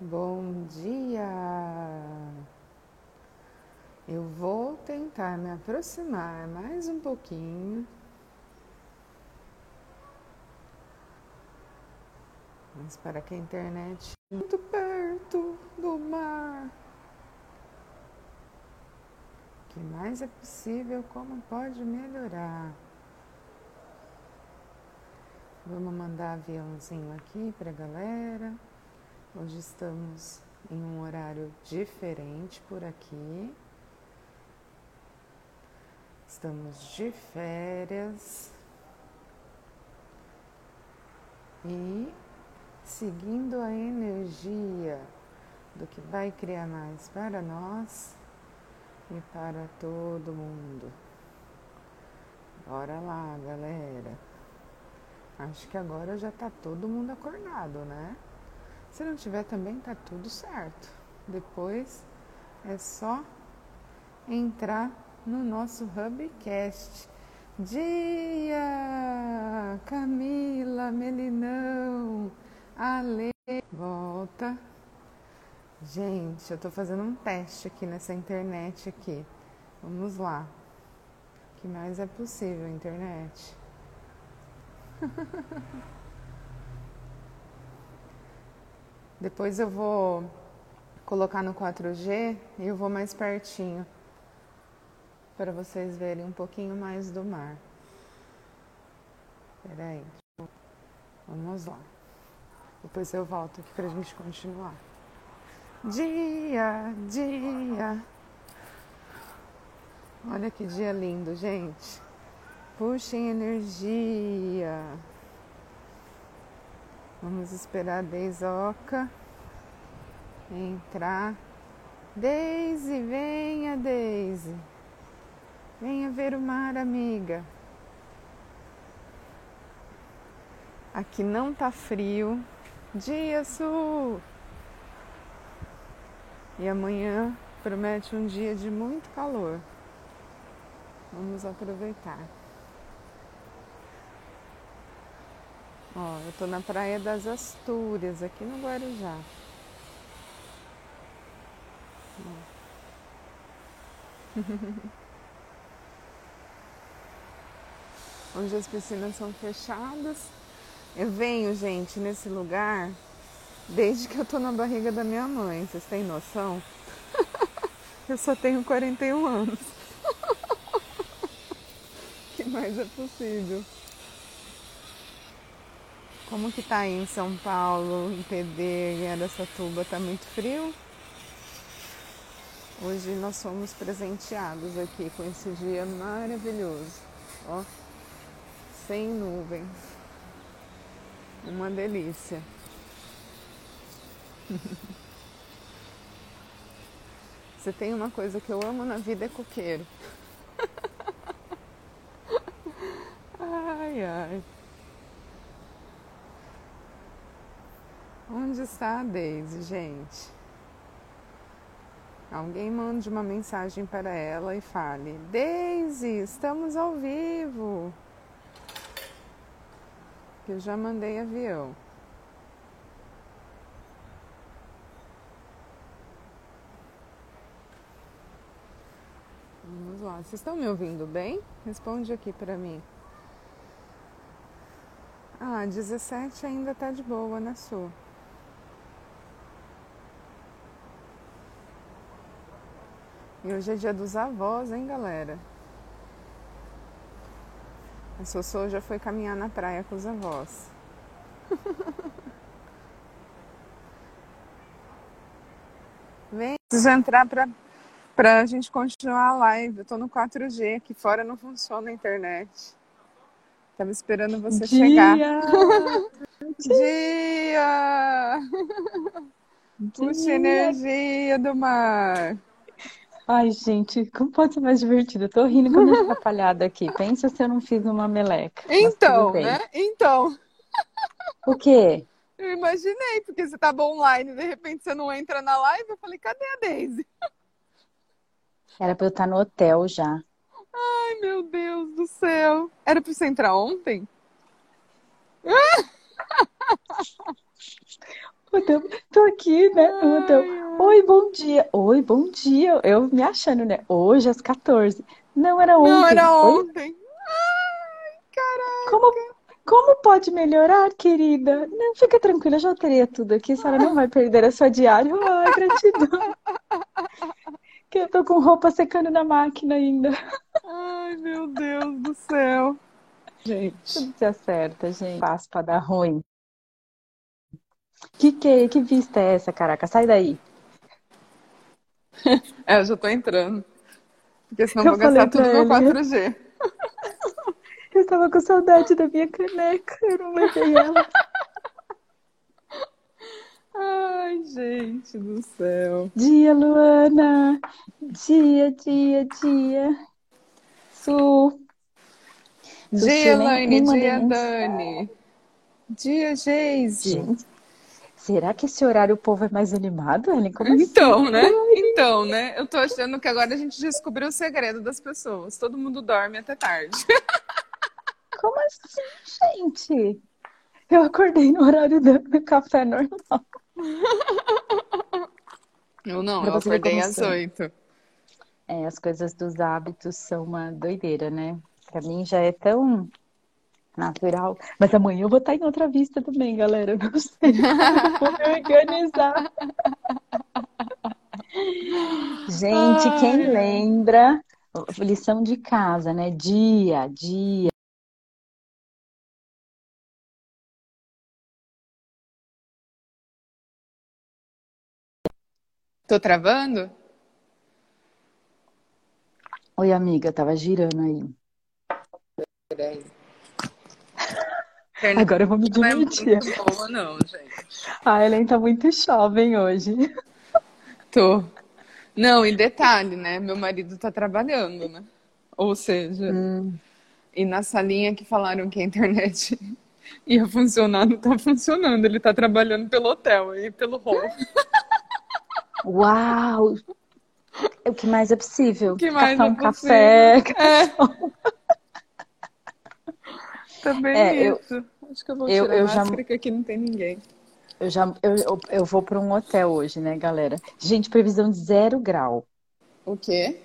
Bom dia! Eu vou tentar me aproximar mais um pouquinho. Mas para que a internet muito perto do mar. O que mais é possível, como pode melhorar? Vamos mandar aviãozinho aqui para a galera. Hoje estamos em um horário diferente por aqui. Estamos de férias e seguindo a energia do que vai criar mais para nós e para todo mundo. Bora lá, galera. Acho que agora já tá todo mundo acordado, né? Se não tiver também tá tudo certo. Depois é só entrar no nosso Hubcast. Dia! Camila, Melinão, Ale, volta. Gente, eu tô fazendo um teste aqui nessa internet aqui. Vamos lá. O que mais é possível, internet? Depois eu vou colocar no 4G e eu vou mais pertinho para vocês verem um pouquinho mais do mar. Peraí, vamos lá. Depois eu volto aqui para a gente continuar. Dia, dia. Olha que dia lindo, gente. Puxem energia. Vamos esperar a Deisoca entrar. Deise, venha, Deise. Venha ver o mar, amiga. Aqui não tá frio. Dia sul. E amanhã promete um dia de muito calor. Vamos aproveitar. Ó, eu tô na Praia das Astúrias, aqui no Guarujá. Onde as piscinas são fechadas. Eu venho, gente, nesse lugar desde que eu tô na barriga da minha mãe. Vocês têm noção? eu só tenho 41 anos. que mais é possível? Como que tá aí em São Paulo, em em Aracatuba? Tá muito frio? Hoje nós fomos presenteados aqui com esse dia maravilhoso. Ó, sem nuvens. Uma delícia. Você tem uma coisa que eu amo na vida é coqueiro. ai, ai. Onde está a Daisy, gente? Alguém mande uma mensagem para ela e fale: Daisy, estamos ao vivo. Eu já mandei avião. Vamos lá. Vocês estão me ouvindo bem? Responde aqui para mim. Ah, 17 ainda tá de boa na sua. E hoje é dia dos avós, hein, galera? A Sossô já foi caminhar na praia com os avós. Vem, preciso entrar pra, pra gente continuar a live. Eu tô no 4G, aqui fora não funciona a internet. Tava esperando você Dia! chegar. Dia! Puxa Dia! energia do mar. Ai, gente, como pode ser mais divertido? Eu tô rindo a minha atrapalhada aqui. Pensa se eu não fiz uma meleca. Então, né? Então, O quê? eu imaginei, porque você tava online, de repente você não entra na live, eu falei, cadê a Daisy? Era pra eu estar no hotel já. Ai, meu Deus do céu. Era pra você entrar ontem? Pô, Tô, aqui, né, hotel. Oi, bom dia. Oi, bom dia. Eu me achando, né? Hoje às 14. Não, era ontem. Não, era Oi? ontem. Ai, caraca. Como, como pode melhorar, querida? Não, fica tranquila, já teria tudo aqui. A senhora não vai perder a sua diária. Ai, gratidão. Que eu tô com roupa secando na máquina ainda. Ai, meu Deus do céu. Gente. Tudo se acerta, gente. Passo pra dar ruim. Que que, que vista é essa, caraca? Sai daí. É, eu já tô entrando. Porque senão Eu vou gastar tudo ele. 4G. Eu tava com saudade da minha caneca. Eu não levei ela. Ai, gente do céu. Dia, Luana. Dia, dia, dia. Su. Dia, Su, nem, Laine, nem mandei dia. Dani. Dia, Geise. Será que esse horário o povo é mais animado, Ellen? Como assim? Então, né? Então, né? Eu tô achando que agora a gente descobriu o segredo das pessoas. Todo mundo dorme até tarde. Como assim, gente? Eu acordei no horário do café normal. Eu não, Pra eu acordei às oito. É, as coisas dos hábitos são uma doideira, né? Pra mim já é tão natural. Mas amanhã eu vou estar em outra vista também, galera. Eu não sei vou me organizar. Gente, quem Ai, ai. lembra? Lição de casa, né? Dia, dia. Tô travando? Oi, amiga, tava girando aí. Peraí. Internet Agora eu vou me não é divertir. muito boa, não, gente. A Ellen tá muito jovem hoje. Tô. Não, e detalhe, né? Meu marido tá trabalhando, né? Ou seja, Hum. e na salinha que falaram que a internet ia funcionar, não tá funcionando. Ele tá trabalhando pelo hotel e pelo hall. Uau! O que mais é possível? O que mais Caçar é um café. É, também É, eu, isso. Acho que eu vou eu, tirar a eu já, máscara que aqui não tem ninguém. eu já, eu, eu, eu vou para um hotel hoje, né, galera? Gente, previsão de zero grau. O quê?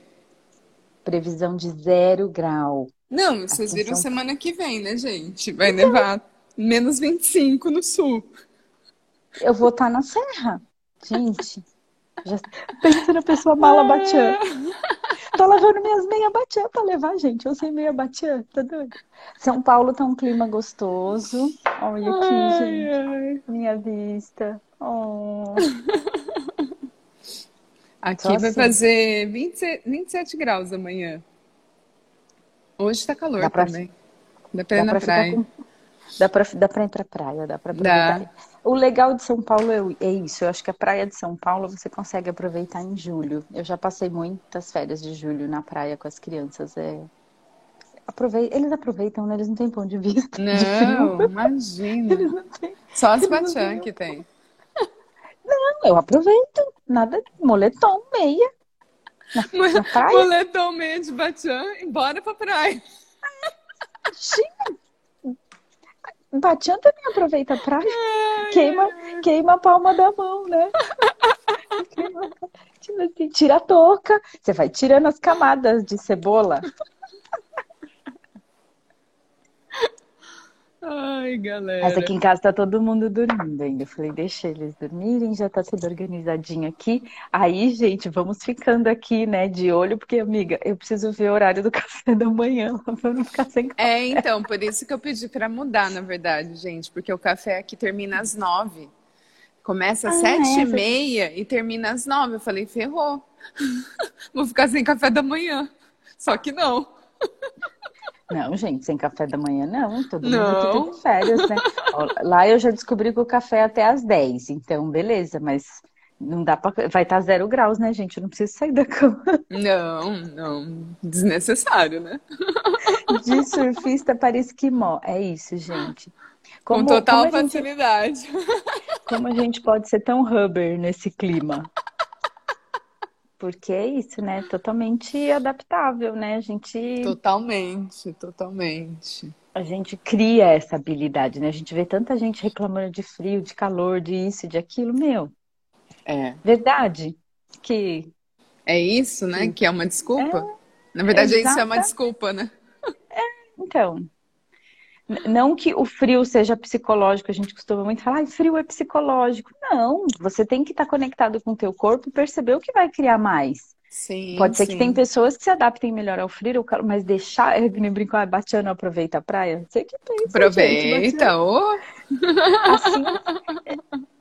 Previsão de zero grau. Não, vocês em viram semana que vem, né, gente? Vai nevar menos 25 no sul. Eu vou estar na serra. Gente, já pensa na pessoa mala batiã. Tô lavando minhas meia batiã pra levar, gente. Eu sei meia batiã, tá doido? São Paulo tá um clima gostoso. Olha aqui, Ai, gente, ai. minha vista. Oh, Aqui só vai assim. fazer 27, 27 graus amanhã. Hoje tá calor Dá pra, também. Dá pra dá na pra ficar praia. com Dá pra, dá pra ir pra praia, dá pra aproveitar. Dá. O legal de São Paulo é, é isso. Eu acho que a praia de São Paulo você consegue aproveitar em julho. Eu já passei muitas férias de julho na praia com as crianças. É... Aprovei... Eles aproveitam, né? Eles não têm ponto de vista de. Não, imagina. Eles não têm, Só as têm. que tem. Não, eu aproveito. Nada, moletom, meia, na, na praia. Moletom meia de batiã e bora pra praia. Sim, Batian também aproveita a praia. Ai, Queima, queima a palma da mão, né? Tipo assim, tira a touca. Você vai tirando as camadas de cebola. Ai, Mas galera. aqui em casa tá todo mundo dormindo ainda. Eu falei, deixa eles dormirem, já tá tudo organizadinho aqui. Aí, gente, vamos ficando aqui, né, de olho, porque, amiga, eu preciso ver o horário do café da manhã pra não ficar sem café. É, então, por isso que eu pedi pra mudar, na verdade, gente, porque o café aqui termina às nove. Começa às Ah, sete e é, você- meia e termina às nove. Eu falei, ferrou. Vou ficar sem café da manhã. Só que não. Não, gente, sem café da manhã não. Todo mundo aqui Não. teve férias, né? Lá eu já descobri que o café é até às 10, então beleza, mas não dá pra. Vai estar zero graus, né, gente? Eu não preciso sair da cama. Não, não. Desnecessário, né? De surfista para esquimó. É isso, gente. Com Como, total como a gente, facilidade. como a gente pode ser tão rubber nesse clima? Porque é isso, né? Totalmente adaptável, né? A gente, Totalmente, totalmente. a gente cria essa habilidade, né? A gente vê tanta gente reclamando de frio, de calor, de isso, de aquilo. Meu, É. Verdade? Que. É isso, né? Que é uma desculpa? É, Na verdade, exata... isso é uma desculpa, né? É, então. Não que o frio seja psicológico, a gente costuma muito falar, ah, frio é psicológico. Não, você tem que estar conectado com o teu corpo e perceber o que vai criar mais. Sim, Pode ser sim. que tem pessoas que se adaptem melhor ao frio, mas deixar, eu nem brinco, ah, Batiano aproveita a praia. Você que pensa, Aproveita, gente, oh. assim,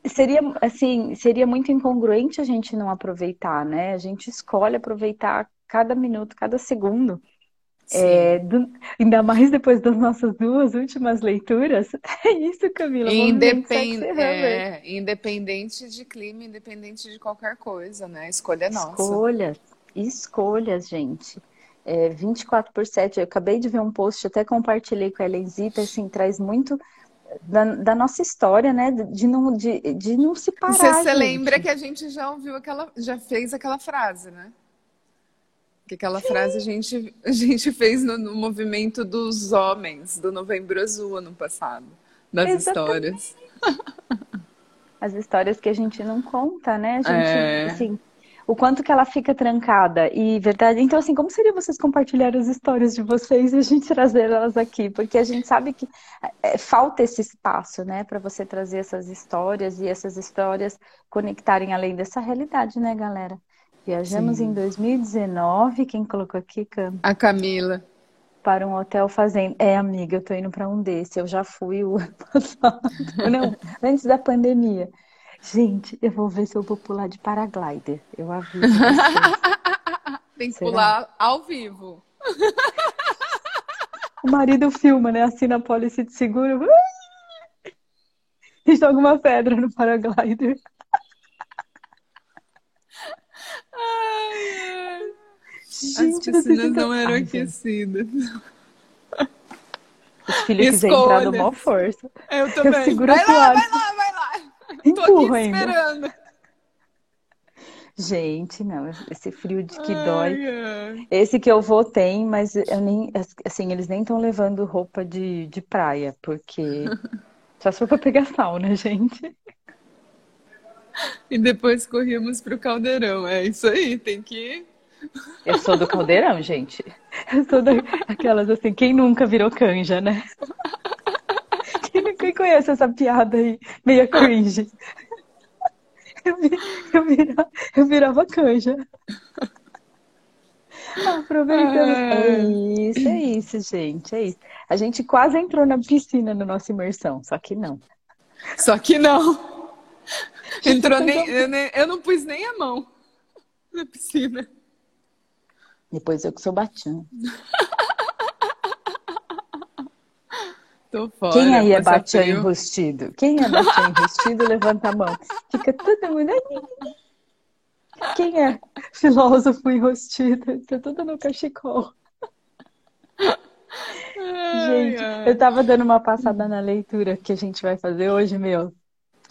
seria, assim, seria muito incongruente a gente não aproveitar, né? A gente escolhe aproveitar cada minuto, cada segundo. É, do, ainda mais depois das nossas duas últimas leituras. É isso, Camila. Independ, é, independente de clima, independente de qualquer coisa, né? Escolha nossa. Escolhas, escolhas, gente. É, 24 por 7. Eu acabei de ver um post, até compartilhei com a Helenzita, assim, traz muito da, da, nossa história, né? De não, de, de não se parar. Você, você lembra que a gente já ouviu aquela, já fez aquela frase, né? Que aquela frase a gente, a gente fez no, no, movimento dos homens do Novembro Azul ano passado, das Exatamente. histórias. As histórias que a gente não conta, né? A gente, é... assim, o quanto que ela fica trancada e verdade. Então, assim, como seria vocês compartilhar as histórias de vocês e a gente trazer elas aqui? Porque a gente sabe que é, falta esse espaço, né, para você trazer essas histórias e essas histórias conectarem além dessa realidade, né, galera? Viajamos Sim. em 2019. Quem colocou aqui, Cam? A Camila. Para um hotel fazenda. É, amiga, eu tô indo para um desse. Eu já fui o ano passado. Não, antes da pandemia. Gente, eu vou ver se eu vou pular de paraglider. Eu aviso. Tem que Será? pular ao vivo. O marido filma, né? Assina a pólice de seguro. E joga uma pedra no paraglider. Gente, As piscinas não eram Ai, aquecidas. Os filhos quiserem entrar do maior força. Eu também. Eu seguro vai lá, vai lá, vai lá. Empurro Tô aqui esperando. Gente, não, esse frio de que ai, dói. Ai. Esse que eu vou tem, mas eu nem, assim, eles nem estão levando roupa de, de praia, porque só se for pra pegar sauna, gente. E depois corríamos pro caldeirão. É isso aí, tem que eu sou do caldeirão, gente. Eu sou daquelas assim, quem nunca virou canja, né? Quem conhece essa piada aí, meia cringe? Eu, eu, virava, eu virava canja. Aproveitando. É isso, é isso, gente. É isso. A gente quase entrou na piscina na nossa imersão, só que não. Só que não. Entrou. Eu, nem, eu não pus nem a mão na piscina. Depois eu que sou batiana. Tô fora, Quem aí é batian enrustido? Quem é batian enrustido, levanta a mão. Fica todo mundo aí. Quem é filósofo enrustido? Tá tudo no cachecol. Gente, eu tava dando uma passada na leitura que a gente vai fazer hoje, meu.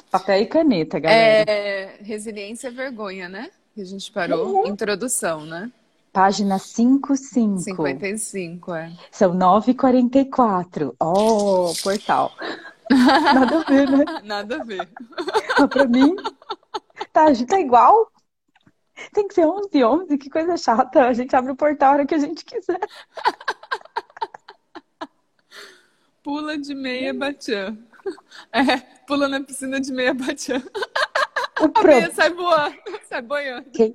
Papel e caneta, galera. É, resiliência é vergonha, né? Que a gente parou. Uhum. Introdução, né? Página 55. 55, é. São 9h44. Oh, portal. Nada a ver, né? Nada a ver. Mas pra mim, tá, tá igual. Tem que ser 11 11 que coisa chata. A gente abre o portal a hora que a gente quiser. Pula de meia batian. É, pula na piscina de meia batian. O meia sai voando, sai boiando. Quem,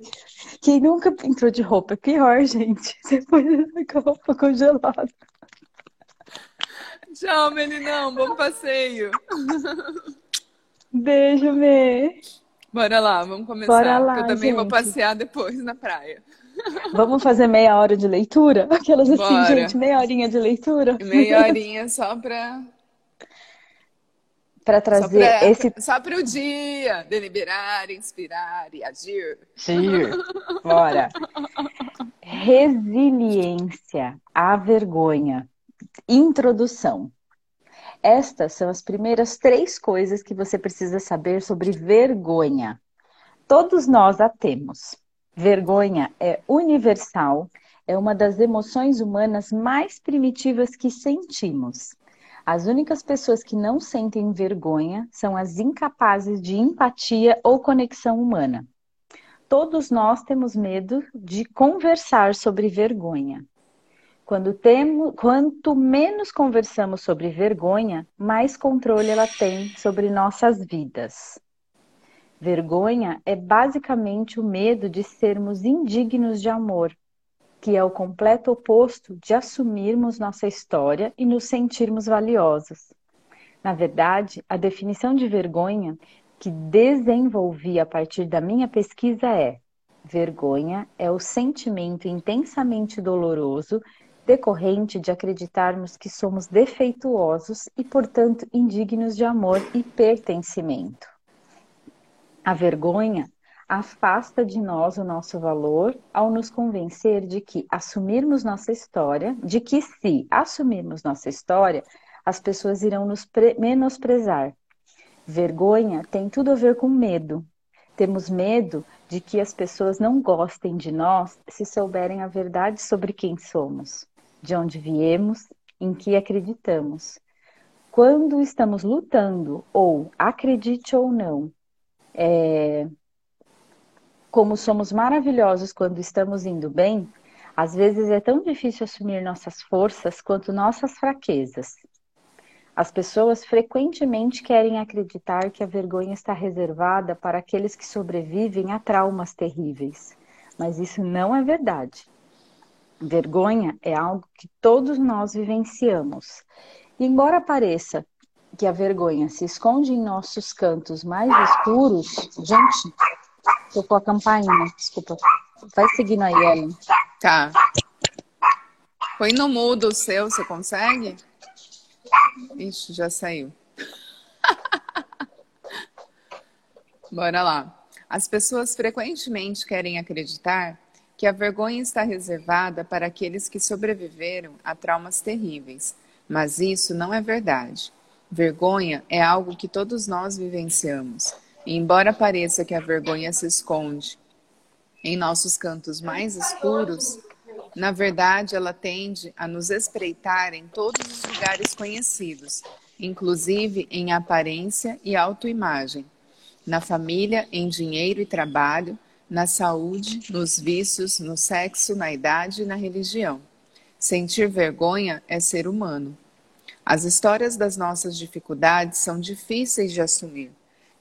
quem nunca entrou de roupa é pior, gente. Depois com a roupa congelada. Tchau, meninão. Bom passeio. Beijo, Mê. Bora lá, vamos começar. Bora lá, eu também gente. vou passear depois na praia. Vamos fazer meia hora de leitura? Aquelas assim, Bora. gente, meia horinha de leitura? Meia horinha só pra para trazer só pra, esse. Só para o dia, deliberar, inspirar e agir. Agir. Bora. Resiliência à vergonha. Introdução. Estas são as primeiras três coisas que você precisa saber sobre vergonha. Todos nós a temos. Vergonha é universal, é uma das emoções humanas mais primitivas que sentimos. As únicas pessoas que não sentem vergonha são as incapazes de empatia ou conexão humana. Todos nós temos medo de conversar sobre vergonha. Quando temo, quanto menos conversamos sobre vergonha, mais controle ela tem sobre nossas vidas. Vergonha é basicamente o medo de sermos indignos de amor, que é o completo oposto de assumirmos nossa história e nos sentirmos valiosos. Na verdade, a definição de vergonha que desenvolvi a partir da minha pesquisa é: vergonha é o sentimento intensamente doloroso decorrente de acreditarmos que somos defeituosos e, portanto, indignos de amor e pertencimento. A vergonha afasta de nós o nosso valor ao nos convencer de que assumirmos nossa história, de que se assumirmos nossa história, as pessoas irão nos menosprezar. Vergonha tem tudo a ver com medo. Temos medo de que as pessoas não gostem de nós se souberem a verdade sobre quem somos de onde viemos, em que acreditamos. Quando estamos lutando, ou acredite ou não, é, como somos maravilhosos quando estamos indo bem, às vezes é tão difícil assumir nossas forças quanto nossas fraquezas. As pessoas frequentemente querem acreditar que a vergonha está reservada para aqueles que sobrevivem a traumas terríveis, mas isso não é verdade. Vergonha é algo que todos nós vivenciamos. E embora pareça que a vergonha se esconde em nossos cantos mais escuros, gente, tocou a campainha, desculpa. Vai seguindo aí, Ellen. Tá. Põe no mudo o seu, você consegue? Ixi, já saiu. Bora lá. As pessoas frequentemente querem acreditar que a vergonha está reservada para aqueles que sobreviveram a traumas terríveis, mas isso não é verdade. Vergonha é algo que todos nós vivenciamos. Embora pareça que a vergonha se esconde em nossos cantos mais escuros, na verdade ela tende a nos espreitar em todos os lugares conhecidos, inclusive em aparência e autoimagem, na família, em dinheiro e trabalho, na saúde, nos vícios, no sexo, na idade e na religião. Sentir vergonha é ser humano. As histórias das nossas dificuldades são difíceis de assumir.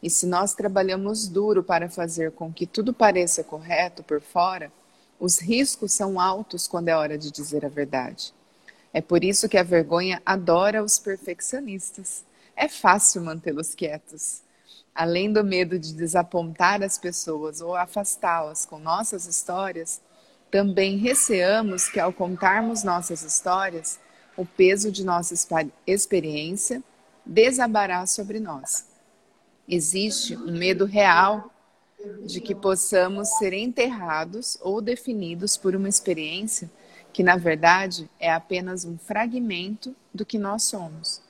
E se nós trabalhamos duro para fazer com que tudo pareça correto por fora, os riscos são altos quando é hora de dizer a verdade. É por isso que a vergonha adora os perfeccionistas. É fácil mantê-los quietos além do medo de desapontar as pessoas ou afastá-las com nossas histórias, também receamos que ao contarmos nossas histórias, o peso de nossa experiência desabará sobre nós. Existe um medo real de que possamos ser enterrados ou definidos por uma experiência que, na verdade, é apenas um fragmento do que nós somos.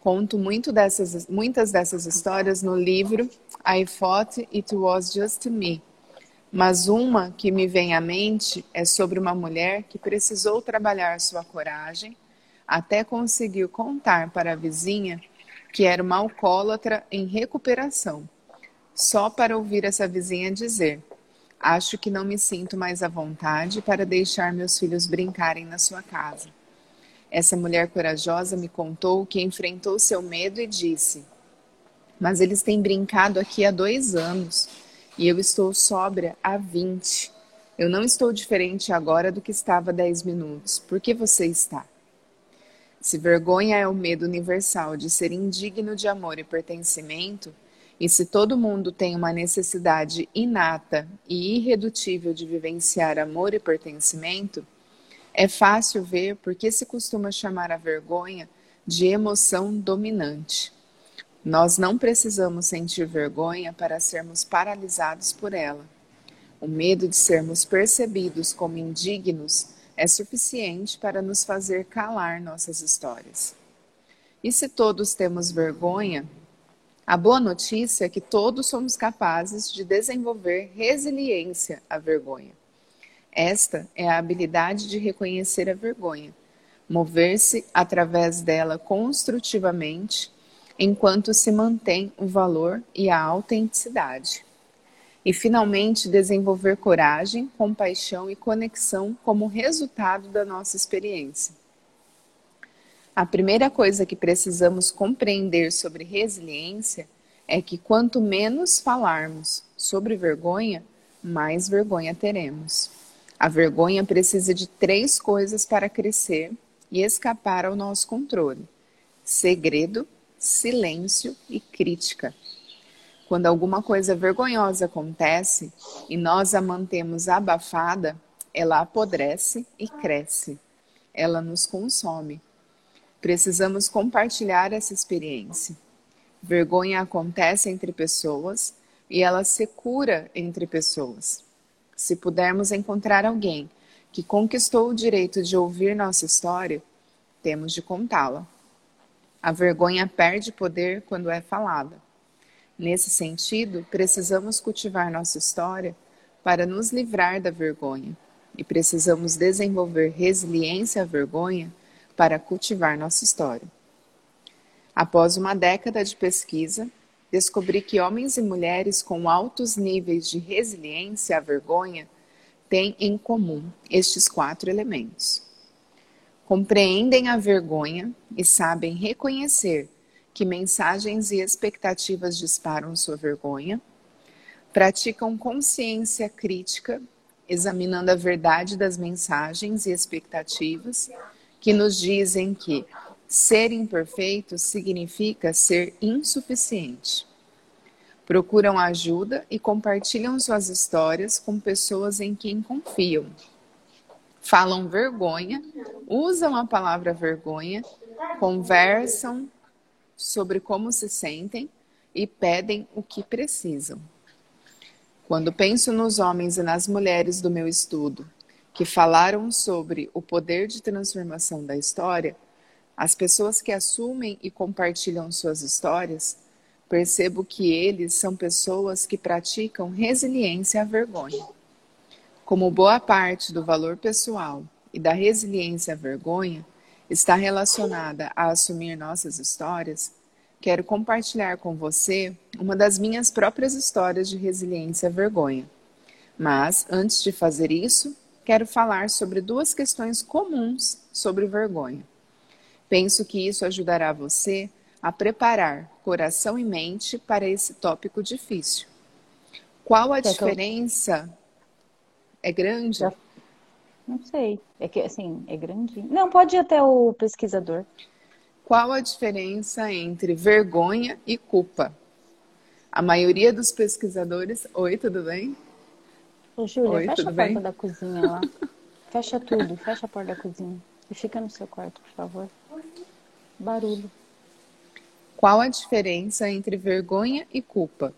Conto muito dessas, muitas dessas histórias no livro I Thought It Was Just Me. Mas uma que me vem à mente é sobre uma mulher que precisou trabalhar sua coragem até conseguir contar para a vizinha que era uma alcoólatra em recuperação, só para ouvir essa vizinha dizer: Acho que não me sinto mais à vontade para deixar meus filhos brincarem na sua casa. Essa mulher corajosa me contou que enfrentou seu medo e disse: Mas eles têm brincado aqui há dois anos e eu estou sóbria há vinte. Eu não estou diferente agora do que estava há dez minutos. Por que você está? Se vergonha é o medo universal de ser indigno de amor e pertencimento, e se todo mundo tem uma necessidade inata e irredutível de vivenciar amor e pertencimento, é fácil ver por que se costuma chamar a vergonha de emoção dominante. Nós não precisamos sentir vergonha para sermos paralisados por ela. O medo de sermos percebidos como indignos é suficiente para nos fazer calar nossas histórias. E se todos temos vergonha, a boa notícia é que todos somos capazes de desenvolver resiliência à vergonha. Esta é a habilidade de reconhecer a vergonha, mover-se através dela construtivamente, enquanto se mantém o valor e a autenticidade. E, finalmente, desenvolver coragem, compaixão e conexão como resultado da nossa experiência. A primeira coisa que precisamos compreender sobre resiliência é que quanto menos falarmos sobre vergonha, mais vergonha teremos. A vergonha precisa de três coisas para crescer e escapar ao nosso controle: segredo, silêncio e crítica. Quando alguma coisa vergonhosa acontece e nós a mantemos abafada, ela apodrece e cresce. Ela nos consome. Precisamos compartilhar essa experiência. Vergonha acontece entre pessoas e ela se cura entre pessoas. Se pudermos encontrar alguém que conquistou o direito de ouvir nossa história, temos de contá-la. A vergonha perde poder quando é falada. Nesse sentido, precisamos cultivar nossa história para nos livrar da vergonha e precisamos desenvolver resiliência à vergonha para cultivar nossa história. Após uma década de pesquisa, descobri que homens e mulheres com altos níveis de resiliência à vergonha têm em comum estes quatro elementos. Compreendem a vergonha e sabem reconhecer que mensagens e expectativas disparam sua vergonha. Praticam consciência crítica, examinando a verdade das mensagens e expectativas que nos dizem que ser imperfeito significa ser insuficiente procuram ajuda e compartilham suas histórias com pessoas em quem confiam. Falam vergonha, usam a palavra vergonha, conversam sobre como se sentem e pedem o que precisam. Quando penso nos homens e nas mulheres do meu estudo que falaram sobre o poder de transformação da história, as pessoas que assumem e compartilham suas histórias percebo que eles são pessoas que praticam resiliência à vergonha. Como boa parte do valor pessoal e da resiliência à vergonha está relacionada a assumir nossas histórias, quero compartilhar com você uma das minhas próprias histórias de resiliência à vergonha. Mas, antes de fazer isso, quero falar sobre duas questões comuns sobre vergonha. Penso que isso ajudará você a preparar coração e mente para esse tópico difícil. Qual a diferença? É grande? Não sei. É que assim, é grande. Não, pode ir até o pesquisador. Qual a diferença entre vergonha e culpa? A maioria dos pesquisadores. Oi, tudo bem? Ô, Júlia, Oi, fecha a porta bem? da cozinha lá. fecha tudo, fecha a porta da cozinha. E fica no seu quarto, por favor. Barulho. Qual a diferença entre vergonha e culpa?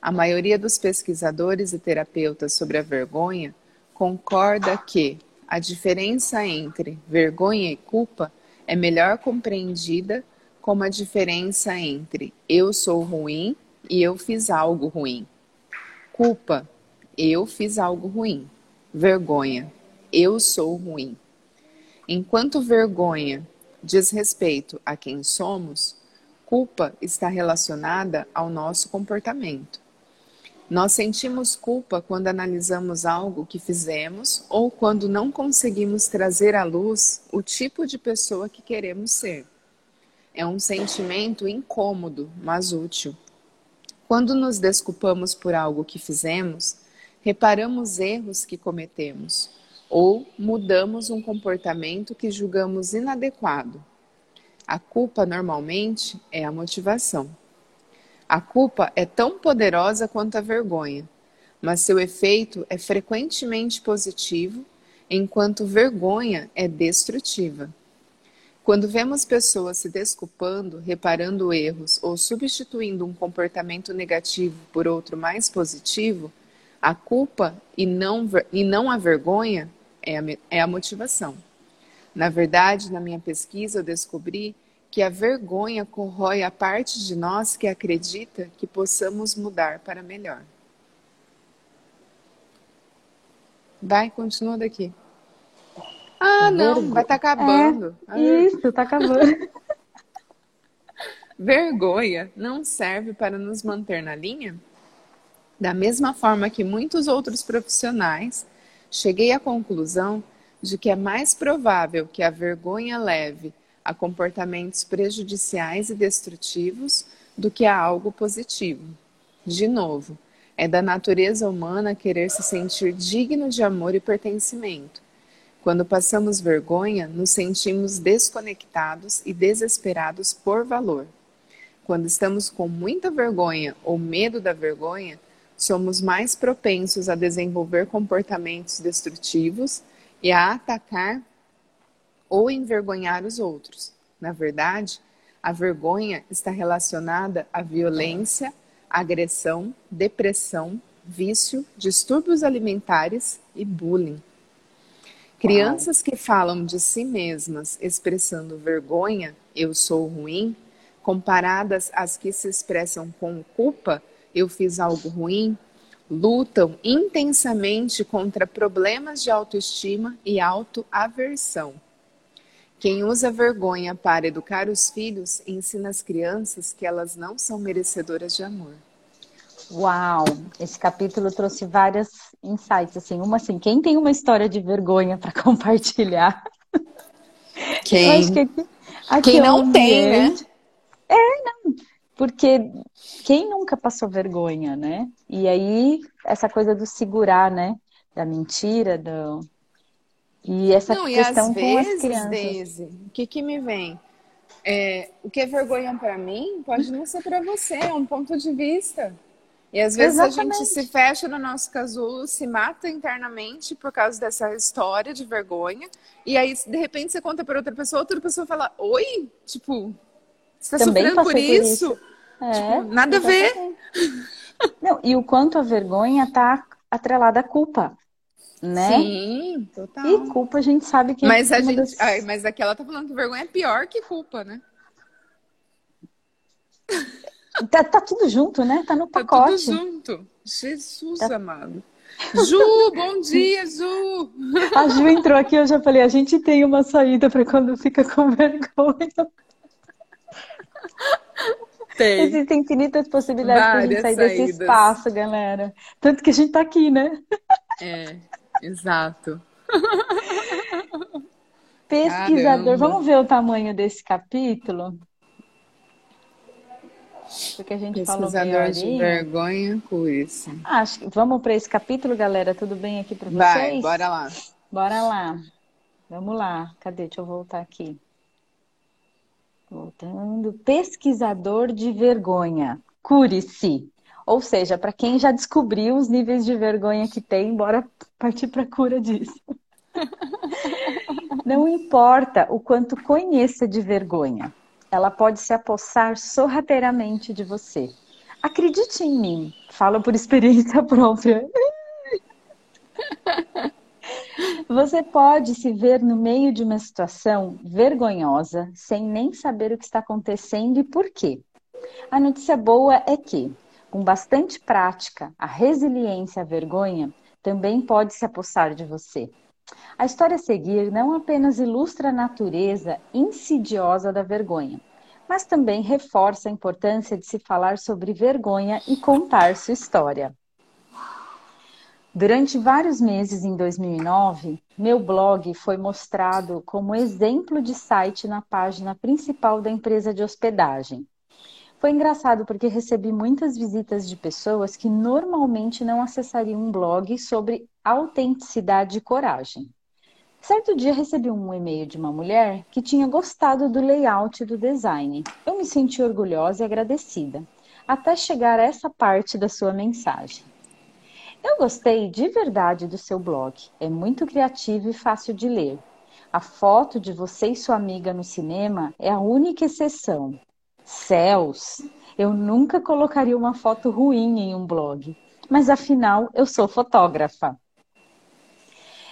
A maioria dos pesquisadores e terapeutas sobre a vergonha concorda que a diferença entre vergonha e culpa é melhor compreendida como a diferença entre eu sou ruim e eu fiz algo ruim. Culpa, eu fiz algo ruim. Vergonha, eu sou ruim. Enquanto vergonha diz respeito a quem somos, Culpa está relacionada ao nosso comportamento. Nós sentimos culpa quando analisamos algo que fizemos ou quando não conseguimos trazer à luz o tipo de pessoa que queremos ser. É um sentimento incômodo, mas útil. Quando nos desculpamos por algo que fizemos, reparamos erros que cometemos ou mudamos um comportamento que julgamos inadequado. A culpa normalmente é a motivação. A culpa é tão poderosa quanto a vergonha, mas seu efeito é frequentemente positivo, enquanto vergonha é destrutiva. Quando vemos pessoas se desculpando, reparando erros ou substituindo um comportamento negativo por outro mais positivo, a culpa e não, e não a vergonha é a, é a motivação. Na verdade, na minha pesquisa, eu descobri que a vergonha corrói a parte de nós que acredita que possamos mudar para melhor. Vai, continua daqui. Ah, não, vai estar tá acabando. É, isso, está acabando. Vergonha não serve para nos manter na linha? Da mesma forma que muitos outros profissionais, cheguei à conclusão de que é mais provável que a vergonha leve a comportamentos prejudiciais e destrutivos do que a algo positivo. De novo, é da natureza humana querer se sentir digno de amor e pertencimento. Quando passamos vergonha, nos sentimos desconectados e desesperados por valor. Quando estamos com muita vergonha ou medo da vergonha, somos mais propensos a desenvolver comportamentos destrutivos e a atacar ou envergonhar os outros. Na verdade, a vergonha está relacionada à violência, agressão, depressão, vício, distúrbios alimentares e bullying. Crianças que falam de si mesmas expressando vergonha, eu sou ruim, comparadas às que se expressam com culpa, eu fiz algo ruim, lutam intensamente contra problemas de autoestima e autoaversão. Quem usa vergonha para educar os filhos ensina as crianças que elas não são merecedoras de amor. Uau! Esse capítulo trouxe várias insights, assim, uma assim, quem tem uma história de vergonha para compartilhar? Quem? Que aqui, aqui quem é não tem, né? É, não. Porque quem nunca passou vergonha, né? E aí, essa coisa do segurar, né? Da mentira, do... E essa não, questão e com vezes, as crianças. Daisy, o que, que me vem? É, o que é vergonha para mim pode não ser para você, é um ponto de vista. E às vezes Exatamente. a gente se fecha no nosso casulo, se mata internamente por causa dessa história de vergonha. E aí, de repente, você conta para outra pessoa, outra pessoa fala: Oi? Tipo, você tá Também sofrendo por isso? Por isso. É, tipo, nada a ver. Não, e o quanto a vergonha tá atrelada à culpa. Né? Sim, total. E culpa a gente sabe que mas é a gente, das... ai, mas aqui ela tá falando que vergonha é pior que culpa, né? Tá, tá tudo junto, né? Tá no pacote. Tá tudo junto. Jesus tá... amado. Ju, bom dia, Ju! A Ju entrou aqui, eu já falei, a gente tem uma saída para quando fica com vergonha. Tem. Existem infinitas possibilidades para a gente sair saídas. desse espaço, galera. Tanto que a gente tá aqui, né? É, exato. Pesquisador, Caramba. vamos ver o tamanho desse capítulo? Porque a gente falou meio de vergonha com isso. Acho que vamos para esse capítulo, galera. Tudo bem aqui para vocês? Vai, bora lá. Bora lá. Vamos lá. Cadê? Deixa eu voltar aqui. Voltando. Pesquisador de vergonha. Cure-se. Ou seja, para quem já descobriu os níveis de vergonha que tem, bora partir para a cura disso. Não importa o quanto conheça de vergonha, ela pode se apossar sorrateiramente de você. Acredite em mim, falo por experiência própria. Você pode se ver no meio de uma situação vergonhosa, sem nem saber o que está acontecendo e por quê. A notícia boa é que, com bastante prática, a resiliência à vergonha também pode se apossar de você. A história a seguir não apenas ilustra a natureza insidiosa da vergonha, mas também reforça a importância de se falar sobre vergonha e contar sua história. Durante vários meses em 2009, meu blog foi mostrado como exemplo de site na página principal da empresa de hospedagem. Foi engraçado porque recebi muitas visitas de pessoas que normalmente não acessariam um blog sobre autenticidade e coragem. Certo dia recebi um e-mail de uma mulher que tinha gostado do layout e do design. Eu me senti orgulhosa e agradecida, até chegar a essa parte da sua mensagem. Eu gostei de verdade do seu blog. É muito criativo e fácil de ler. A foto de você e sua amiga no cinema é a única exceção. Céus! Eu nunca colocaria uma foto ruim em um blog. Mas afinal, eu sou fotógrafa.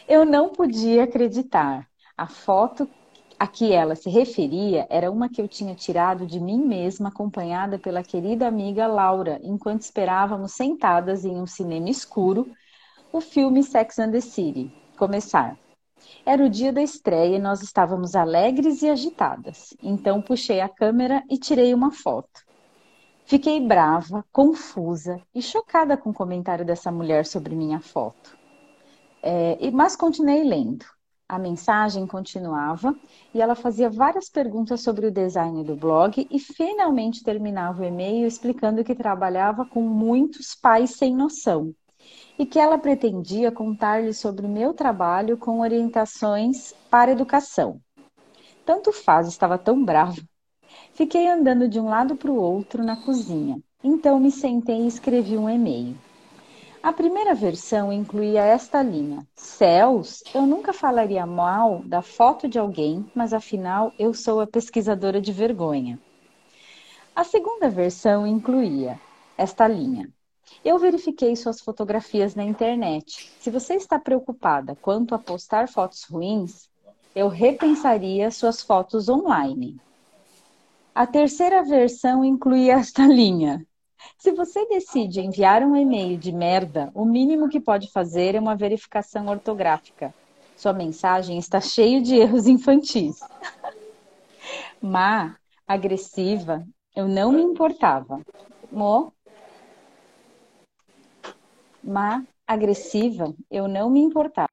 Eu não podia acreditar. A foto a que ela se referia era uma que eu tinha tirado de mim mesma, acompanhada pela querida amiga Laura, enquanto esperávamos sentadas em um cinema escuro o filme Sex and the City começar. Era o dia da estreia e nós estávamos alegres e agitadas. Então puxei a câmera e tirei uma foto. Fiquei brava, confusa e chocada com o comentário dessa mulher sobre minha foto. É, mas continuei lendo. A mensagem continuava e ela fazia várias perguntas sobre o design do blog e finalmente terminava o e-mail explicando que trabalhava com muitos pais sem noção e que ela pretendia contar-lhe sobre o meu trabalho com orientações para educação. Tanto faz, estava tão brava. Fiquei andando de um lado para o outro na cozinha. Então me sentei e escrevi um e-mail. A primeira versão incluía esta linha: Céus, eu nunca falaria mal da foto de alguém, mas afinal eu sou a pesquisadora de vergonha. A segunda versão incluía esta linha: Eu verifiquei suas fotografias na internet. Se você está preocupada quanto a postar fotos ruins, eu repensaria suas fotos online. A terceira versão incluía esta linha: se você decide enviar um e-mail de merda, o mínimo que pode fazer é uma verificação ortográfica. Sua mensagem está cheia de erros infantis. Má, agressiva, eu não me importava. Mo? Má, agressiva, eu não me importava.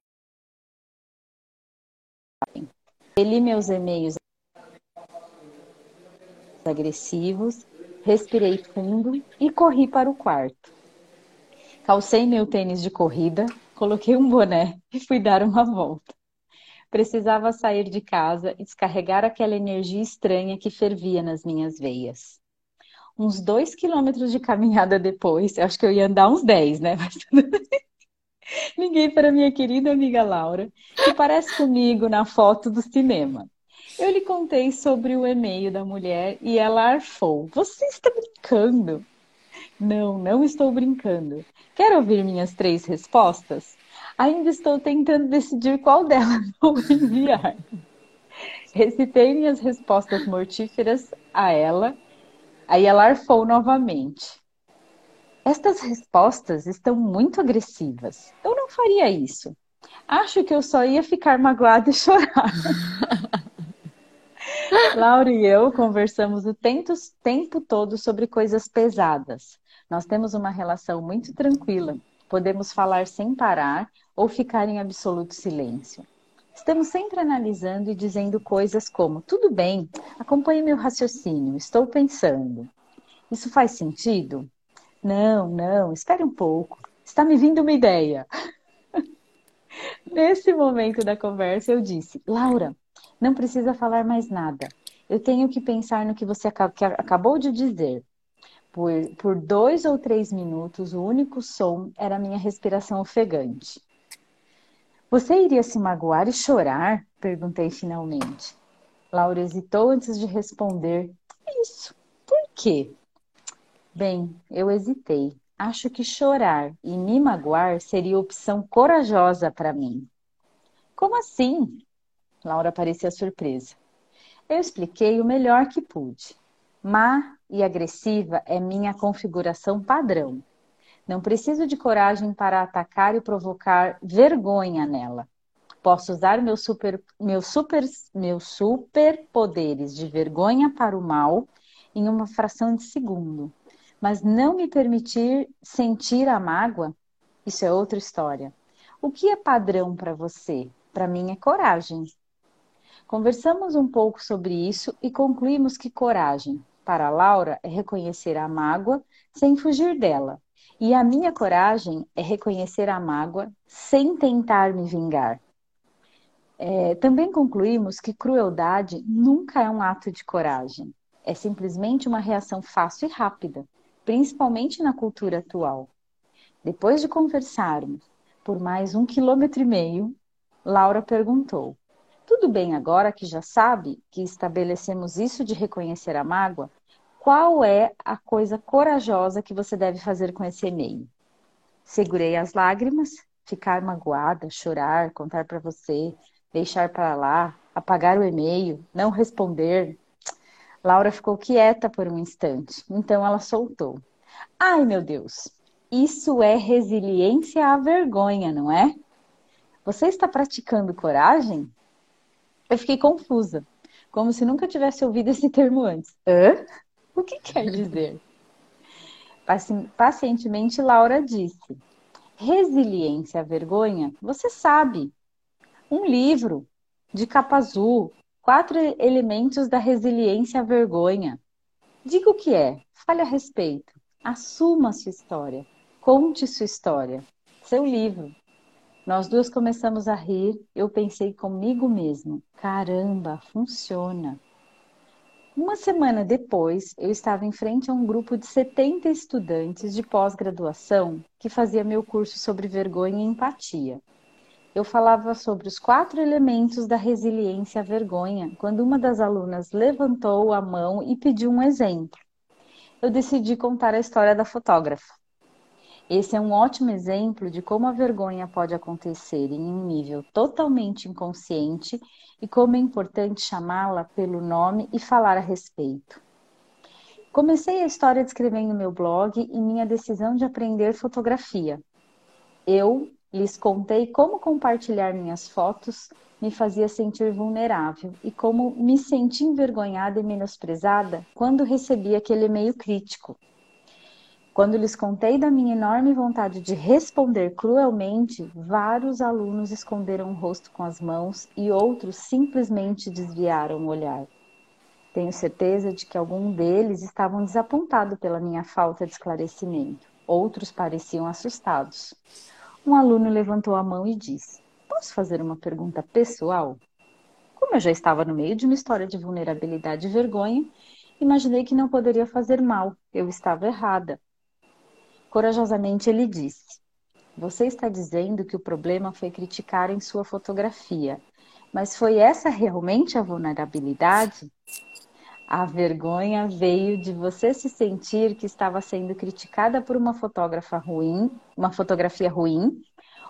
Li meus e-mails agressivos respirei fundo e corri para o quarto. Calcei meu tênis de corrida, coloquei um boné e fui dar uma volta. Precisava sair de casa e descarregar aquela energia estranha que fervia nas minhas veias. Uns dois quilômetros de caminhada depois, acho que eu ia andar uns dez, né? Mas Liguei para minha querida amiga Laura, que parece comigo na foto do cinema. Eu lhe contei sobre o e-mail da mulher e ela arfou. Você está brincando? Não, não estou brincando. Quer ouvir minhas três respostas? Ainda estou tentando decidir qual delas vou enviar. Recitei minhas respostas mortíferas a ela, aí ela arfou novamente. Estas respostas estão muito agressivas. Eu não faria isso. Acho que eu só ia ficar magoada e chorar. Laura e eu conversamos o tempo, tempo todo sobre coisas pesadas. Nós temos uma relação muito tranquila. Podemos falar sem parar ou ficar em absoluto silêncio. Estamos sempre analisando e dizendo coisas como: tudo bem, acompanhe meu raciocínio, estou pensando. Isso faz sentido? Não, não, espere um pouco. Está me vindo uma ideia. Nesse momento da conversa, eu disse: Laura, não precisa falar mais nada. Eu tenho que pensar no que você acabou de dizer. Por, por dois ou três minutos, o único som era minha respiração ofegante. Você iria se magoar e chorar? Perguntei finalmente. Laura hesitou antes de responder. Isso. Por quê? Bem, eu hesitei. Acho que chorar e me magoar seria opção corajosa para mim. Como assim? Laura parecia surpresa. Eu expliquei o melhor que pude. Má e agressiva é minha configuração padrão. Não preciso de coragem para atacar e provocar vergonha nela. Posso usar meus super, meus super, meus super poderes de vergonha para o mal em uma fração de segundo. Mas não me permitir sentir a mágoa, isso é outra história. O que é padrão para você? Para mim é coragem. Conversamos um pouco sobre isso e concluímos que coragem, para Laura, é reconhecer a mágoa sem fugir dela. E a minha coragem é reconhecer a mágoa sem tentar me vingar. É, também concluímos que crueldade nunca é um ato de coragem. É simplesmente uma reação fácil e rápida, principalmente na cultura atual. Depois de conversarmos por mais um quilômetro e meio, Laura perguntou: tudo bem agora que já sabe que estabelecemos isso de reconhecer a mágoa? Qual é a coisa corajosa que você deve fazer com esse e-mail? Segurei as lágrimas, ficar magoada, chorar, contar para você, deixar para lá, apagar o e-mail, não responder. Laura ficou quieta por um instante, então ela soltou. Ai, meu Deus, isso é resiliência à vergonha, não é? Você está praticando coragem? Eu fiquei confusa, como se nunca tivesse ouvido esse termo antes. Hã? O que quer dizer? Pacientemente, Laura disse: Resiliência à vergonha, você sabe. Um livro de capa azul, quatro elementos da resiliência à vergonha. Diga o que é, fale a respeito, assuma sua história, conte sua história, seu livro. Nós duas começamos a rir, eu pensei comigo mesmo: caramba, funciona. Uma semana depois, eu estava em frente a um grupo de 70 estudantes de pós-graduação que fazia meu curso sobre vergonha e empatia. Eu falava sobre os quatro elementos da resiliência à vergonha quando uma das alunas levantou a mão e pediu um exemplo. Eu decidi contar a história da fotógrafa. Esse é um ótimo exemplo de como a vergonha pode acontecer em um nível totalmente inconsciente e como é importante chamá-la pelo nome e falar a respeito. Comecei a história descrevendo meu blog e minha decisão de aprender fotografia. Eu lhes contei como compartilhar minhas fotos me fazia sentir vulnerável e como me senti envergonhada e menosprezada quando recebi aquele e-mail crítico. Quando lhes contei da minha enorme vontade de responder cruelmente, vários alunos esconderam o rosto com as mãos e outros simplesmente desviaram o olhar. Tenho certeza de que algum deles estavam desapontados pela minha falta de esclarecimento. Outros pareciam assustados. Um aluno levantou a mão e disse: Posso fazer uma pergunta pessoal? Como eu já estava no meio de uma história de vulnerabilidade e vergonha, imaginei que não poderia fazer mal. Eu estava errada. Corajosamente ele disse: Você está dizendo que o problema foi criticar em sua fotografia, mas foi essa realmente a vulnerabilidade? A vergonha veio de você se sentir que estava sendo criticada por uma fotógrafa ruim, uma fotografia ruim,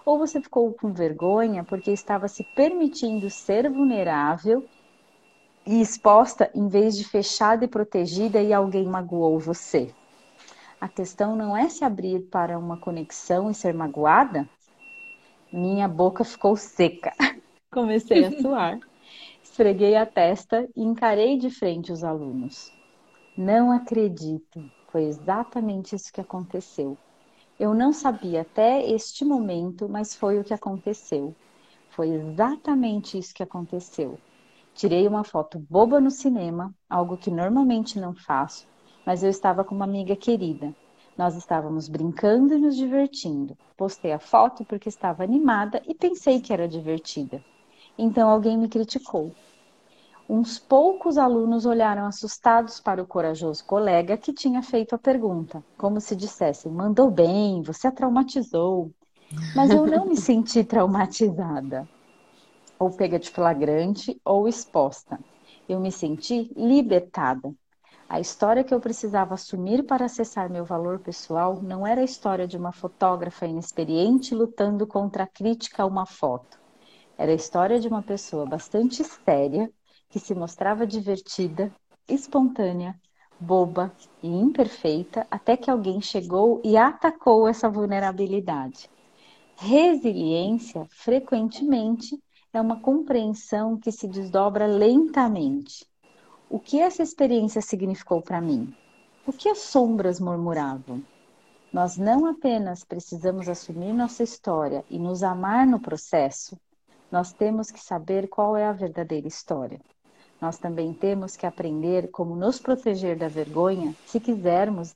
ou você ficou com vergonha porque estava se permitindo ser vulnerável e exposta em vez de fechada e protegida e alguém magoou você? A questão não é se abrir para uma conexão e ser magoada? Minha boca ficou seca. Comecei a suar. Esfreguei a testa e encarei de frente os alunos. Não acredito. Foi exatamente isso que aconteceu. Eu não sabia até este momento, mas foi o que aconteceu. Foi exatamente isso que aconteceu. Tirei uma foto boba no cinema, algo que normalmente não faço, mas eu estava com uma amiga querida. Nós estávamos brincando e nos divertindo. Postei a foto porque estava animada e pensei que era divertida. Então alguém me criticou. Uns poucos alunos olharam assustados para o corajoso colega que tinha feito a pergunta, como se dissessem: mandou bem, você a traumatizou. Mas eu não me senti traumatizada, ou pega de flagrante, ou exposta. Eu me senti libertada. A história que eu precisava assumir para acessar meu valor pessoal não era a história de uma fotógrafa inexperiente lutando contra a crítica a uma foto. Era a história de uma pessoa bastante séria que se mostrava divertida, espontânea, boba e imperfeita até que alguém chegou e atacou essa vulnerabilidade. Resiliência, frequentemente, é uma compreensão que se desdobra lentamente o que essa experiência significou para mim? O que as sombras murmuravam? Nós não apenas precisamos assumir nossa história e nos amar no processo, nós temos que saber qual é a verdadeira história. Nós também temos que aprender como nos proteger da vergonha se quisermos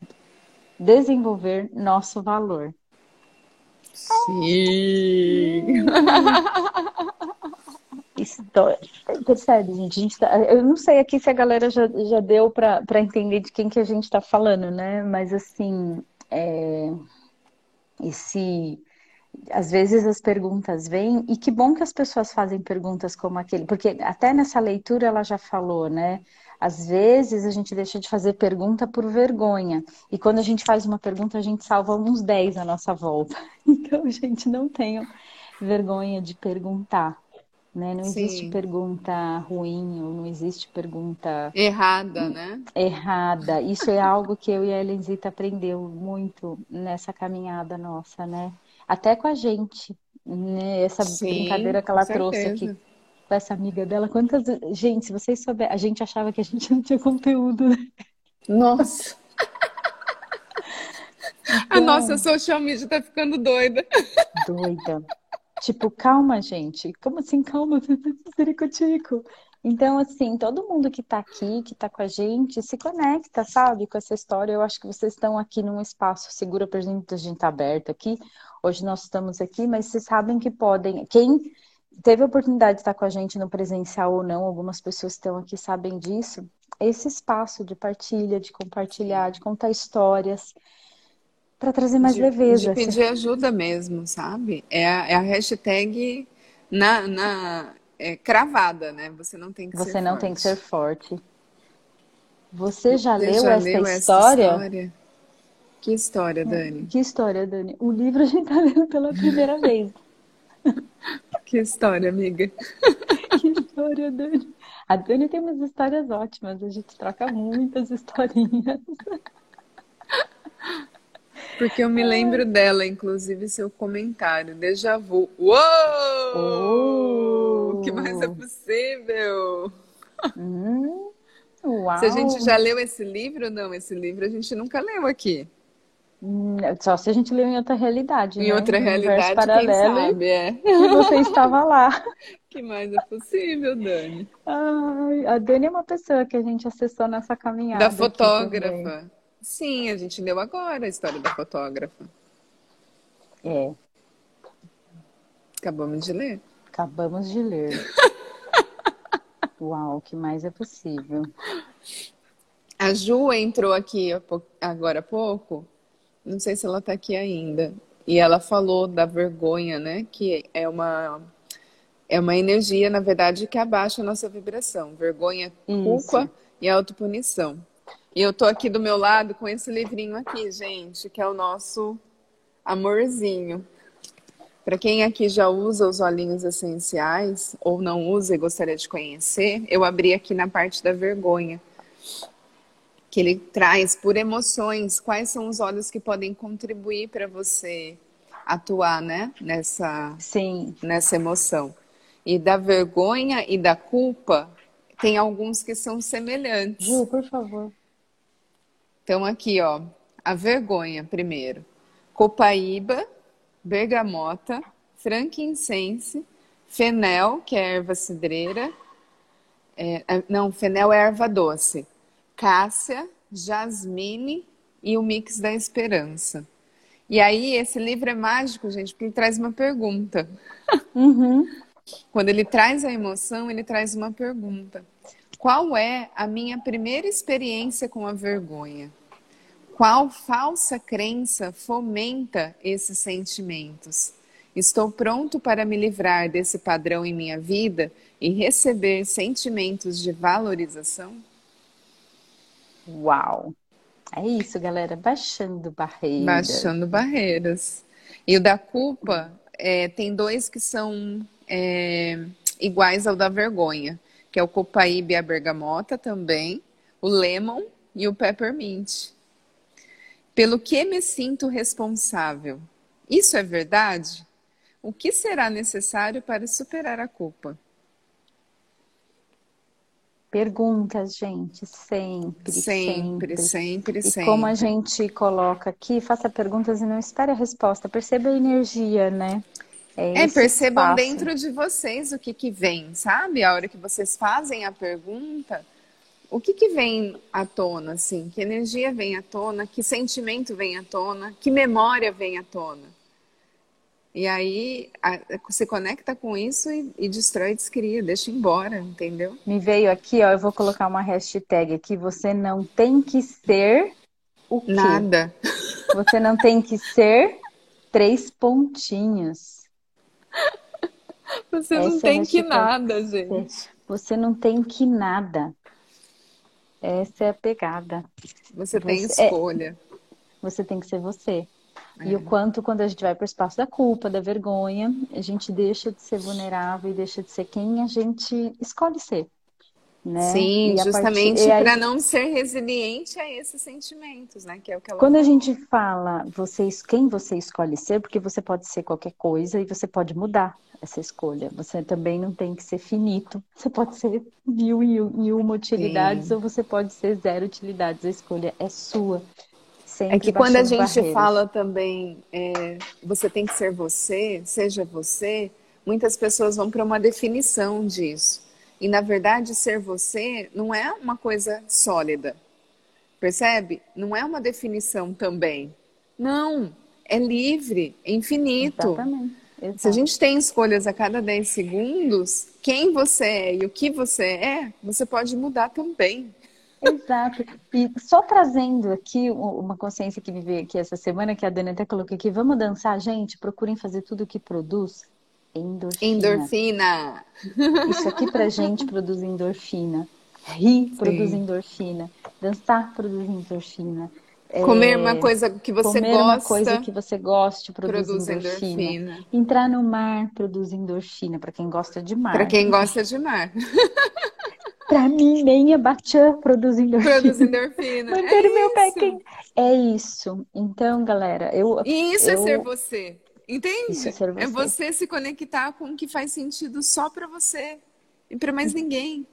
desenvolver nosso valor. Sim! história. Percebe, gente? Gente tá... Eu não sei aqui se a galera já, já deu para entender de quem que a gente está falando, né? Mas assim, é... esse às vezes as perguntas vêm, e que bom que as pessoas fazem perguntas como aquele, porque até nessa leitura ela já falou, né? Às vezes a gente deixa de fazer pergunta por vergonha, e quando a gente faz uma pergunta, a gente salva uns 10 à nossa volta. Então, gente, não tenham vergonha de perguntar. Né? Não Sim. existe pergunta ruim ou não existe pergunta errada, né? Errada. Isso é algo que eu e a Elenzita aprendeu muito nessa caminhada nossa, né? Até com a gente, Né? Essa Sim, brincadeira que ela trouxe aqui com essa amiga dela. Quantas. Gente, se vocês souberem, a gente achava que a gente não tinha conteúdo, né? Nossa! Então... A nossa social media tá ficando doida. Doida. Tipo, calma, gente. Como assim, calma? Tico. Então, assim, todo mundo que tá aqui, que tá com a gente, se conecta, sabe, com essa história. Eu acho que vocês estão aqui num espaço seguro pra gente, a gente tá aberto aqui. Hoje nós estamos aqui, mas vocês sabem que podem. Quem teve a oportunidade de estar com a gente no presencial ou não, algumas pessoas que estão aqui sabem disso. Esse espaço de partilha, de compartilhar, de contar histórias para trazer mais de, leveza. De pedir ajuda mesmo, sabe? É a, é a hashtag na, na é, cravada, né? Você não tem que Você ser não forte. tem que ser forte. Você já Você leu já essa leu história? Essa história? Que história, Dani? Que história, Dani? O livro a gente tá lendo pela primeira vez. Que história, amiga. Que história, Dani. A Dani tem umas histórias ótimas, a gente troca muitas historinhas. Porque eu me lembro dela, inclusive, seu comentário. Déjà vu. Uou! Oh! O que mais é possível? Hum, uau! Se a gente já leu esse livro, não, esse livro a gente nunca leu aqui. Hum, só se a gente leu em outra realidade. Em né? outra realidade, paralelo, quem sabe, é. Que você estava lá. que mais é possível, Dani? Ai, a Dani é uma pessoa que a gente acessou nessa caminhada. Da fotógrafa. Sim, a gente leu agora a história da fotógrafa. É. Acabamos de ler. Acabamos de ler. Uau, o que mais é possível? A Ju entrou aqui agora há pouco, não sei se ela está aqui ainda, e ela falou da vergonha, né? Que é uma é uma energia, na verdade, que abaixa a nossa vibração. Vergonha, culpa Isso. e autopunição. E eu tô aqui do meu lado com esse livrinho aqui, gente, que é o nosso amorzinho. Para quem aqui já usa os olhinhos essenciais ou não usa e gostaria de conhecer, eu abri aqui na parte da vergonha, que ele traz por emoções quais são os olhos que podem contribuir para você atuar, né, nessa Sim. nessa emoção. E da vergonha e da culpa tem alguns que são semelhantes. Ju, por favor. Então, aqui, ó, a vergonha primeiro. Copaíba, bergamota, frankincense, fenel, que é erva cidreira. É, é, não, fenel é erva doce. Cássia, jasmine e o mix da esperança. E aí, esse livro é mágico, gente, porque ele traz uma pergunta. Uhum. Quando ele traz a emoção, ele traz uma pergunta. Qual é a minha primeira experiência com a vergonha? Qual falsa crença fomenta esses sentimentos? Estou pronto para me livrar desse padrão em minha vida e receber sentimentos de valorização? Uau! É isso, galera, baixando barreiras. Baixando barreiras. E o da culpa, é, tem dois que são é, iguais ao da vergonha que é o copaíba e a bergamota também, o lemon e o peppermint. Pelo que me sinto responsável? Isso é verdade? O que será necessário para superar a culpa? Perguntas, gente, sempre, sempre, sempre, sempre. E sempre. como a gente coloca aqui, faça perguntas e não espere a resposta. Perceba a energia, né? É, é percebam dentro de vocês o que, que vem, sabe? A hora que vocês fazem a pergunta, o que, que vem à tona, assim? Que energia vem à tona? Que sentimento vem à tona? Que memória vem à tona? E aí a, se conecta com isso e, e destrói, descria, deixa embora, entendeu? Me veio aqui, ó, eu vou colocar uma hashtag aqui, você não tem que ser o quê? Nada. Você não tem que ser três pontinhos. Você não tem que nada, gente. Você não tem que nada. Essa é a pegada. Você, você tem escolha. É, você tem que ser você. É. E o quanto, quando a gente vai para o espaço da culpa, da vergonha, a gente deixa de ser vulnerável e deixa de ser quem a gente escolhe ser. Né? Sim, justamente para aí... não ser resiliente a esses sentimentos, né? Que é o que ela Quando a gente fala vocês, quem você escolhe ser, porque você pode ser qualquer coisa e você pode mudar essa escolha. Você também não tem que ser finito. Você pode ser mil e uma utilidades Sim. ou você pode ser zero utilidades. A escolha é sua. é que quando a gente barreiras. fala também, é, você tem que ser você, seja você, muitas pessoas vão para uma definição disso. E na verdade, ser você não é uma coisa sólida. Percebe? Não é uma definição também. Não, é livre, é infinito. Exatamente. Se a gente tem escolhas a cada 10 segundos, quem você é e o que você é, você pode mudar também. Exato. E só trazendo aqui uma consciência que me veio aqui essa semana, que a Dani até colocou aqui, vamos dançar, gente? Procurem fazer tudo o que produz Endorfina. Endorfina. Isso aqui pra gente produz endorfina. Rir produz endorfina. Dançar produz endorfina. Comer é, uma coisa que você comer gosta. uma coisa que você goste produz, produz endorfina. endorfina. Entrar no mar produz endorfina, para quem gosta de mar. Para quem gosta de mar. Para mim, nem a Bachan produz endorfina. Produz endorfina. Manter é o meu pé quente. É isso. Então, galera, eu. E isso é eu... é ser você. Entende? É, ser você. é você se conectar com o que faz sentido só para você e para mais ninguém.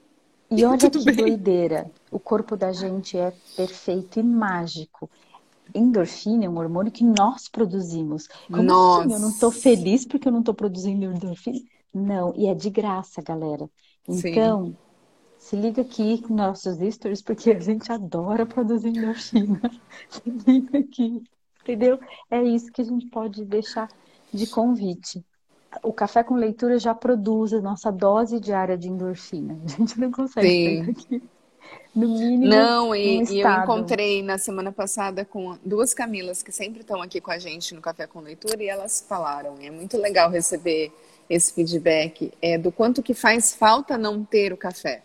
E olha que bem. doideira. O corpo da gente é perfeito e mágico. Endorfina é um hormônio que nós produzimos. Como Nossa. assim? Eu não estou feliz porque eu não estou produzindo endorfina? Não, e é de graça, galera. Então, Sim. se liga aqui com nossos stories, porque a gente adora produzir endorfina. se liga aqui, entendeu? É isso que a gente pode deixar de convite. O café com leitura já produz a nossa dose diária de endorfina. A gente não consegue aqui. No mínimo. Não, e, e, eu encontrei na semana passada com duas Camilas que sempre estão aqui com a gente no Café com Leitura e elas falaram. É muito legal receber esse feedback é, do quanto que faz falta não ter o café.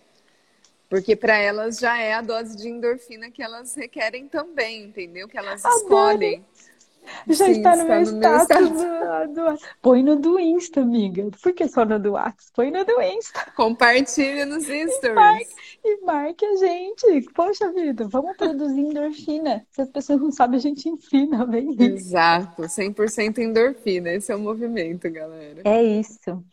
Porque para elas já é a dose de endorfina que elas requerem também, entendeu? Que elas Adoro. escolhem. Já Sim, está no meu status, Do, do, Põe no do Insta, amiga. Por que só no do WhatsApp? Põe no do Insta. Compartilha nos stories. E marque, e marque a gente. Poxa vida, vamos produzir endorfina. Se as pessoas não sabem, a gente ensina, bem Exato, 100% endorfina. Esse é o movimento, galera. É isso.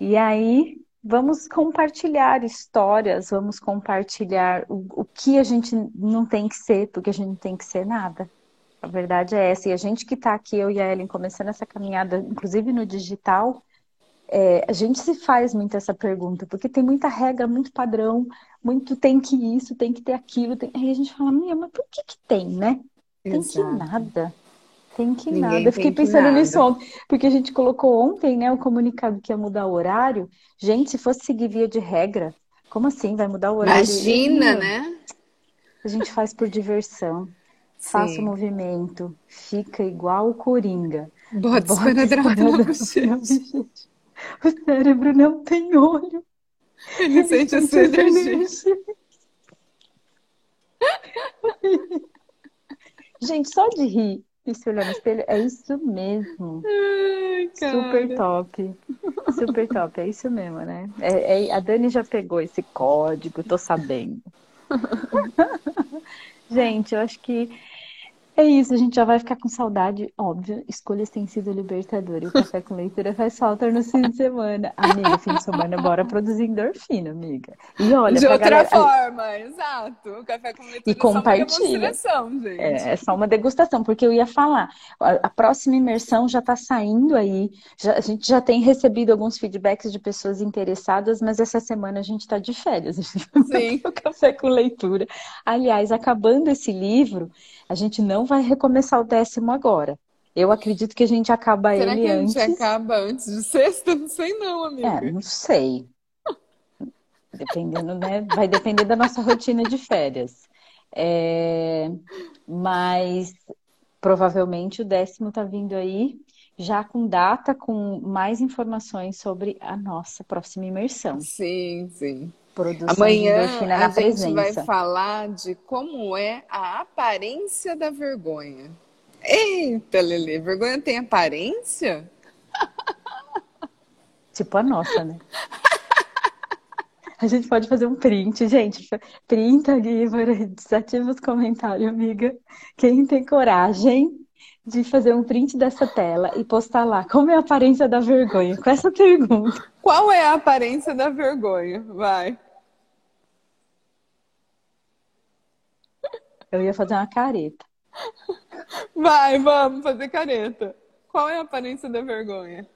E aí, vamos compartilhar histórias, vamos compartilhar o, o que a gente não tem que ser, porque a gente não tem que ser nada. A verdade é essa. E a gente que está aqui, eu e a Ellen, começando essa caminhada, inclusive no digital, é, a gente se faz muito essa pergunta, porque tem muita regra, muito padrão, muito tem que isso, tem que ter aquilo. Tem... Aí a gente fala, mas por que, que tem, né? Tem Exato. que nada. Tem que Ninguém nada. Eu fiquei pensando nisso ontem, porque a gente colocou ontem, né, o comunicado que ia mudar o horário. Gente, se fosse seguir via de regra, como assim? Vai mudar o horário? Imagina, né? A gente faz por diversão. Faça o movimento, fica igual o coringa. Bota esparadrapo na bochecha. O cérebro não tem olho. Ele, Ele sente a sua energia. energia. Gente, só de rir se olhar no espelho, é isso mesmo. Ai, Super top. Super top, é isso mesmo, né? É, é, a Dani já pegou esse código, tô sabendo. Gente, eu acho que é isso, a gente já vai ficar com saudade, óbvio. Escolhas têm sido libertador. E o café com leitura faz falta no fim de semana. Amiga, fim de semana, bora produzir endorfina, amiga. E olha, de outra galera... forma, exato. O café com leitura e compartilha. é só uma gente. É, é só uma degustação, porque eu ia falar. A, próxima imersão já está saindo aí. Já, a gente já tem recebido alguns feedbacks de pessoas interessadas, mas essa semana a gente está de férias. Sim. o café com leitura. Aliás, acabando esse livro, a gente não vai recomeçar o décimo agora. Eu acredito que a gente acaba Será ele antes. Será que a gente acaba antes de sexta? Não sei não, amiga. É, não sei. Dependendo, né? Vai depender da nossa rotina de férias. É... Mas provavelmente o décimo tá vindo aí já com data, com mais informações sobre a nossa próxima imersão. Sim, sim. Produção Amanhã de na a presença. gente vai falar de como é a aparência da vergonha. Eita, Lele, vergonha tem aparência? Tipo a nossa, né? A gente pode fazer um print, gente. Printa ali, desativa os comentários, amiga. Quem tem coragem de fazer um print dessa tela e postar lá como é a aparência da vergonha? Com essa pergunta. Qual é a aparência da vergonha? Vai. Eu ia fazer uma careta. Vai, vamos fazer careta. Qual é a aparência da vergonha?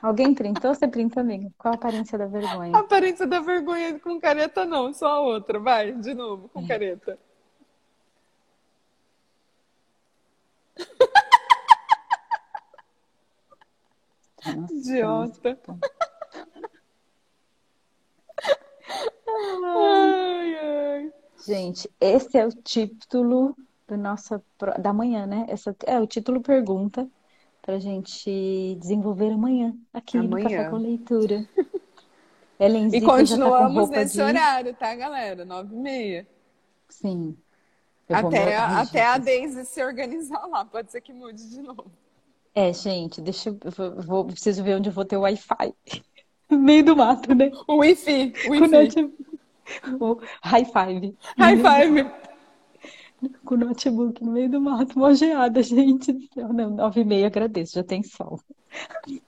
Alguém printou? Você printa, amigo? Qual a aparência da vergonha? A aparência da vergonha com careta não, só a outra. Vai, de novo, com é. careta. Nossa, Idiota. ai, ai. Gente, esse é o título do nossa da manhã, né? Essa é o título pergunta para gente desenvolver amanhã aqui amanhã. no Café com Leitura. e tá continuamos tá nesse de... horário, tá, galera? Nove e meia. Sim. até a, até a Daisy se organizar lá, pode ser que mude de novo. É, gente, deixa eu vou, vou preciso ver onde eu vou ter o Wi-Fi. No meio do mato, né? O Wi-Fi. O Wi-Fi. High five. High five com o notebook no meio do mato, uma geada, gente. Não, nove e meia, agradeço, já tem sol.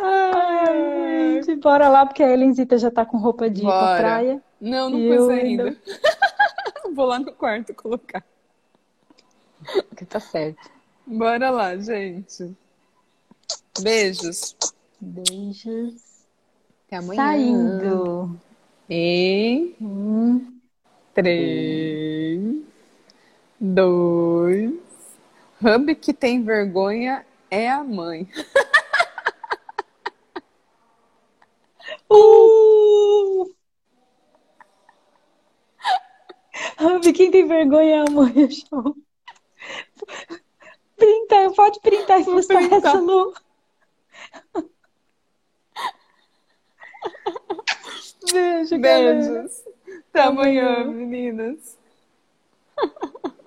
Ai, gente, bora lá, porque a Elenzita já tá com roupa de ir pra praia. Não, não pus ainda. ainda. Vou lá no quarto colocar. Que tá certo. Bora lá, gente. Beijos. Beijos. Até amanhã. Saindo. E... Hum três, dois. Hub que tem vergonha é a mãe. uh! Hub, quem tem vergonha é a mãe, show. Printa, pode printar e postar essa, Lu. Beijo, Beijos. Até amanhã, meninas.